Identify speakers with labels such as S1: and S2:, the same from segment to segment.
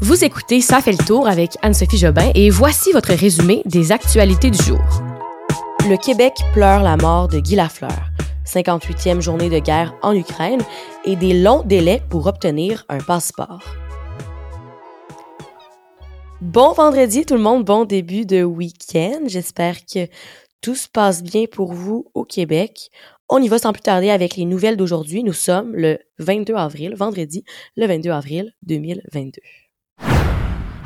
S1: Vous écoutez Ça fait le tour avec Anne-Sophie Jobin et voici votre résumé des actualités du jour. Le Québec pleure la mort de Guy Lafleur, 58e journée de guerre en Ukraine et des longs délais pour obtenir un passeport. Bon vendredi tout le monde, bon début de week-end. J'espère que tout se passe bien pour vous au Québec. On y va sans plus tarder avec les nouvelles d'aujourd'hui. Nous sommes le 22 avril, vendredi, le 22 avril 2022.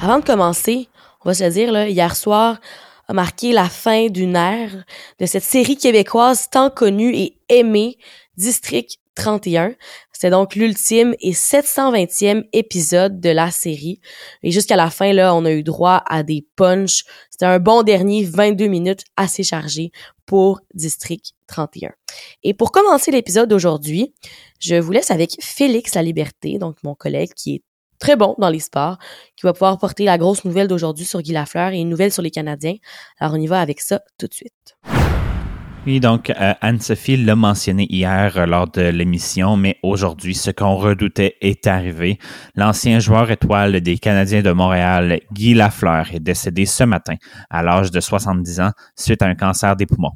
S1: Avant de commencer, on va se dire, là, hier soir a marqué la fin d'une ère de cette série québécoise tant connue et aimée, District 31. C'est donc l'ultime et 720e épisode de la série. Et jusqu'à la fin, là, on a eu droit à des punchs. C'était un bon dernier 22 minutes assez chargé pour District 31. Et pour commencer l'épisode d'aujourd'hui, je vous laisse avec Félix La Liberté, donc mon collègue qui est très bon dans les sports, qui va pouvoir porter la grosse nouvelle d'aujourd'hui sur Guy Lafleur et une nouvelle sur les Canadiens. Alors on y va avec ça tout de suite.
S2: Oui, donc euh, Anne-Sophie l'a mentionné hier euh, lors de l'émission, mais aujourd'hui, ce qu'on redoutait est arrivé. L'ancien joueur étoile des Canadiens de Montréal, Guy Lafleur, est décédé ce matin à l'âge de 70 ans suite à un cancer des poumons.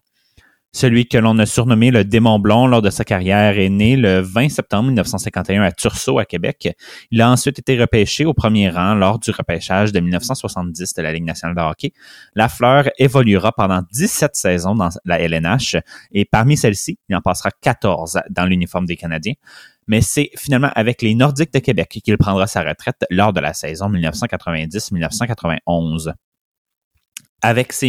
S2: Celui que l'on a surnommé le démon blond lors de sa carrière est né le 20 septembre 1951 à Tursault, à Québec. Il a ensuite été repêché au premier rang lors du repêchage de 1970 de la Ligue nationale de hockey. La fleur évoluera pendant 17 saisons dans la LNH et parmi celles-ci, il en passera 14 dans l'uniforme des Canadiens mais c'est finalement avec les Nordiques de Québec qu'il prendra sa retraite lors de la saison 1990-1991. Avec ses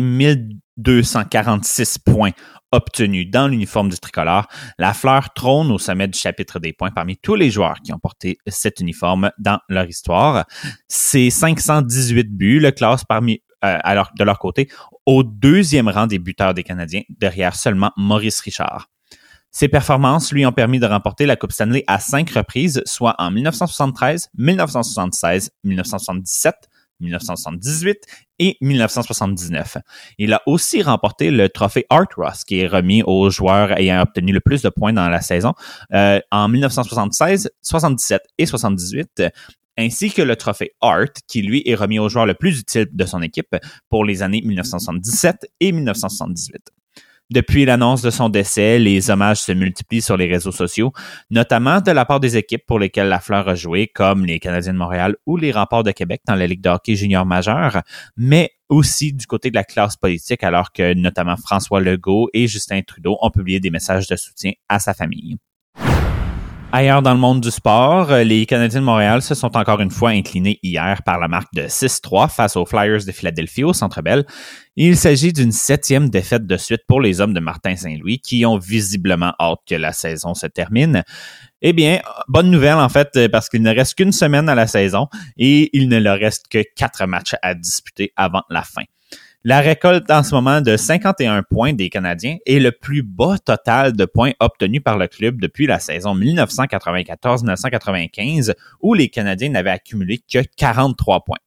S2: 1246 points obtenus dans l'uniforme du tricolore, la fleur trône au sommet du chapitre des points parmi tous les joueurs qui ont porté cet uniforme dans leur histoire. Ces 518 buts le classent parmi euh, alors, de leur côté au deuxième rang des buteurs des Canadiens, derrière seulement Maurice Richard. Ses performances lui ont permis de remporter la Coupe Stanley à cinq reprises, soit en 1973, 1976, 1977, 1978 et 1979. Il a aussi remporté le trophée Art Ross, qui est remis aux joueurs ayant obtenu le plus de points dans la saison euh, en 1976, 77 et 78 ainsi que le trophée Art, qui lui est remis au joueur le plus utile de son équipe pour les années 1977 et 1978. Depuis l'annonce de son décès, les hommages se multiplient sur les réseaux sociaux, notamment de la part des équipes pour lesquelles la fleur a joué, comme les Canadiens de Montréal ou les Remparts de Québec dans la Ligue de junior majeure, mais aussi du côté de la classe politique, alors que notamment François Legault et Justin Trudeau ont publié des messages de soutien à sa famille. Ailleurs dans le monde du sport, euh, les Canadiens de Montréal se sont encore une fois inclinés hier par la marque de 6-3 face aux Flyers de Philadelphie au Centre Bell. Il s'agit d'une septième défaite de suite pour les hommes de Martin Saint-Louis qui ont visiblement hâte que la saison se termine. Eh bien, bonne nouvelle en fait parce qu'il ne reste qu'une semaine à la saison et il ne leur reste que quatre matchs à disputer avant la fin. La récolte en ce moment de 51 points des Canadiens est le plus bas total de points obtenus par le club depuis la saison 1994-1995 où les Canadiens n'avaient accumulé que 43 points.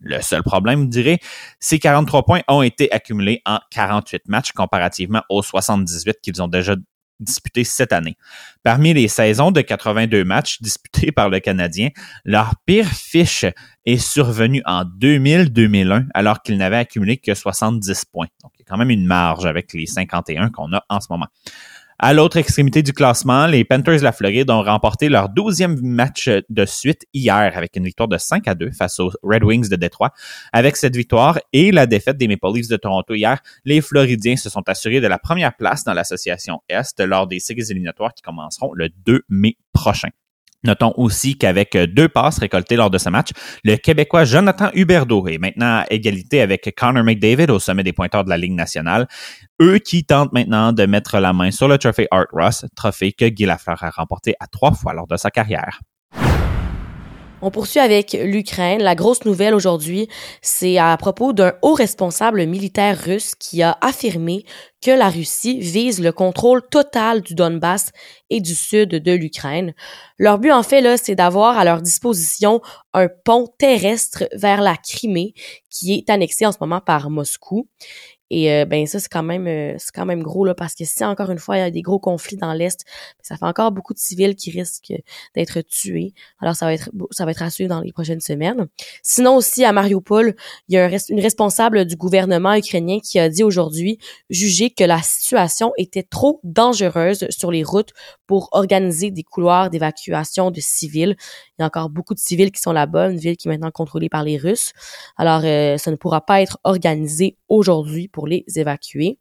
S2: Le seul problème, vous direz, ces 43 points ont été accumulés en 48 matchs comparativement aux 78 qu'ils ont déjà disputés cette année. Parmi les saisons de 82 matchs disputés par le Canadien, leur pire fiche est survenue en 2000-2001 alors qu'ils n'avaient accumulé que 70 points. Donc, il y a quand même une marge avec les 51 qu'on a en ce moment. À l'autre extrémité du classement, les Panthers de la Floride ont remporté leur douzième match de suite hier avec une victoire de 5 à 2 face aux Red Wings de Détroit. Avec cette victoire et la défaite des Maple Leafs de Toronto hier, les Floridiens se sont assurés de la première place dans l'association Est lors des séries éliminatoires qui commenceront le 2 mai prochain. Notons aussi qu'avec deux passes récoltées lors de ce match, le Québécois Jonathan Huberdeau est maintenant à égalité avec Connor McDavid au sommet des pointeurs de la Ligue nationale. Eux qui tentent maintenant de mettre la main sur le trophée Art Ross, trophée que Guy a remporté à trois fois lors de sa carrière.
S1: On poursuit avec l'Ukraine. La grosse nouvelle aujourd'hui, c'est à propos d'un haut responsable militaire russe qui a affirmé que la Russie vise le contrôle total du Donbass et du sud de l'Ukraine. Leur but, en fait, là, c'est d'avoir à leur disposition un pont terrestre vers la Crimée qui est annexé en ce moment par Moscou. Et euh, ben ça c'est quand même euh, c'est quand même gros là parce que si encore une fois il y a des gros conflits dans l'est, ça fait encore beaucoup de civils qui risquent d'être tués. Alors ça va être ça va être à dans les prochaines semaines. Sinon aussi à Mariupol, il y a une responsable du gouvernement ukrainien qui a dit aujourd'hui juger que la situation était trop dangereuse sur les routes pour organiser des couloirs d'évacuation de civils. Il y a encore beaucoup de civils qui sont là-bas, une ville qui est maintenant contrôlée par les Russes. Alors, euh, ça ne pourra pas être organisé aujourd'hui pour les évacuer.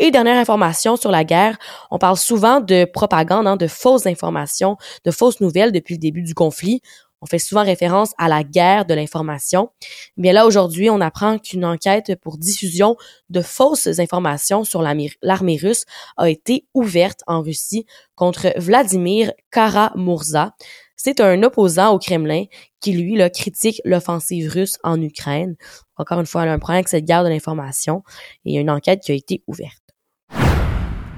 S1: Et dernière information sur la guerre, on parle souvent de propagande, hein, de fausses informations, de fausses nouvelles depuis le début du conflit. On fait souvent référence à la guerre de l'information. Mais là, aujourd'hui, on apprend qu'une enquête pour diffusion de fausses informations sur l'armée russe a été ouverte en Russie contre Vladimir Karamurza. C'est un opposant au Kremlin qui, lui, là, critique l'offensive russe en Ukraine. Encore une fois, un problème avec cette guerre de l'information et il y a une enquête qui a été ouverte.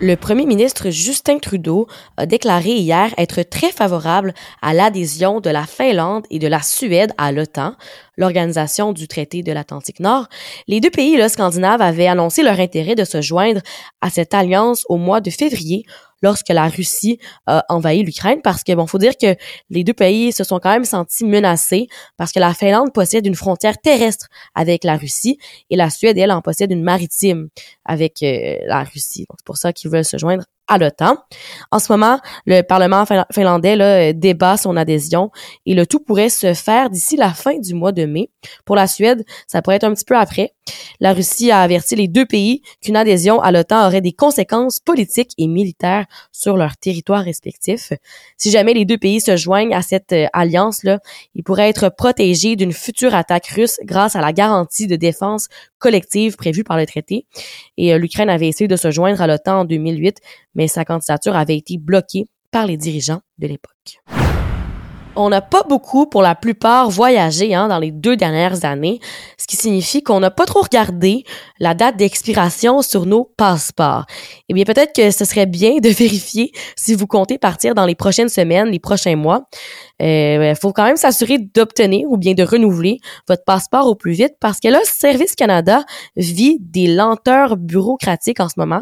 S1: Le premier ministre Justin Trudeau a déclaré hier être très favorable à l'adhésion de la Finlande et de la Suède à l'OTAN, l'organisation du traité de l'Atlantique Nord. Les deux pays là, scandinaves avaient annoncé leur intérêt de se joindre à cette alliance au mois de février lorsque la Russie a envahi l'Ukraine parce que bon, faut dire que les deux pays se sont quand même sentis menacés parce que la Finlande possède une frontière terrestre avec la Russie et la Suède elle en possède une maritime avec euh, la Russie. Donc c'est pour ça qu'ils veulent se joindre à l'OTAN. En ce moment, le Parlement finlandais là, débat son adhésion et le tout pourrait se faire d'ici la fin du mois de mai. Pour la Suède, ça pourrait être un petit peu après. La Russie a averti les deux pays qu'une adhésion à l'OTAN aurait des conséquences politiques et militaires sur leur territoire respectif. Si jamais les deux pays se joignent à cette euh, alliance-là, ils pourraient être protégés d'une future attaque russe grâce à la garantie de défense collective prévue par le traité. Et euh, l'Ukraine avait essayé de se joindre à l'OTAN en 2008, mais sa candidature avait été bloquée par les dirigeants de l'époque. On n'a pas beaucoup, pour la plupart, voyagé hein, dans les deux dernières années, ce qui signifie qu'on n'a pas trop regardé la date d'expiration sur nos passeports. Eh bien, peut-être que ce serait bien de vérifier si vous comptez partir dans les prochaines semaines, les prochains mois. Il euh, faut quand même s'assurer d'obtenir ou bien de renouveler votre passeport au plus vite parce que là, Service Canada vit des lenteurs bureaucratiques en ce moment.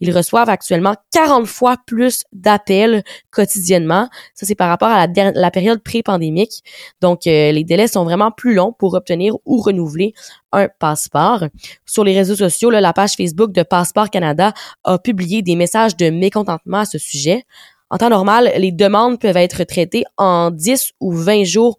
S1: Ils reçoivent actuellement 40 fois plus d'appels quotidiennement. Ça, c'est par rapport à la, la période pré-pandémique. Donc, euh, les délais sont vraiment plus longs pour obtenir ou renouveler un passeport. Sur les réseaux sociaux, la page Facebook de Passeport Canada a publié des messages de mécontentement à ce sujet. En temps normal, les demandes peuvent être traitées en 10 ou 20 jours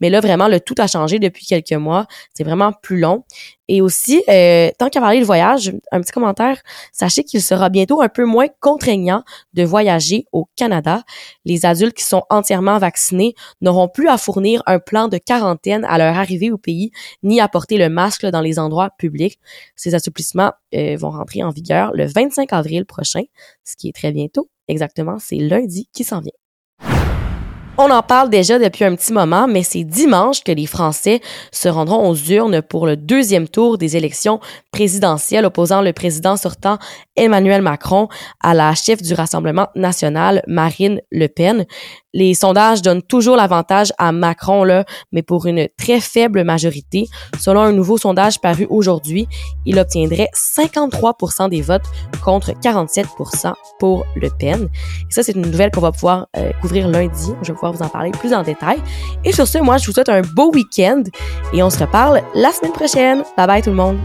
S1: mais là vraiment le tout a changé depuis quelques mois. C'est vraiment plus long. Et aussi, euh, tant qu'à parler de voyage, un petit commentaire, sachez qu'il sera bientôt un peu moins contraignant de voyager au Canada. Les adultes qui sont entièrement vaccinés n'auront plus à fournir un plan de quarantaine à leur arrivée au pays, ni à porter le masque dans les endroits publics. Ces assouplissements euh, vont rentrer en vigueur le 25 avril prochain, ce qui est très bientôt. Exactement, c'est lundi qui s'en vient. On en parle déjà depuis un petit moment, mais c'est dimanche que les Français se rendront aux urnes pour le deuxième tour des élections présidentielles opposant le président sortant Emmanuel Macron à la chef du Rassemblement national, Marine Le Pen. Les sondages donnent toujours l'avantage à Macron, là, mais pour une très faible majorité. Selon un nouveau sondage paru aujourd'hui, il obtiendrait 53% des votes contre 47% pour Le Pen. Et ça, c'est une nouvelle qu'on va pouvoir euh, couvrir lundi. Je vais vous en parler plus en détail. Et sur ce, moi, je vous souhaite un beau week-end et on se reparle la semaine prochaine. Bye bye tout le monde!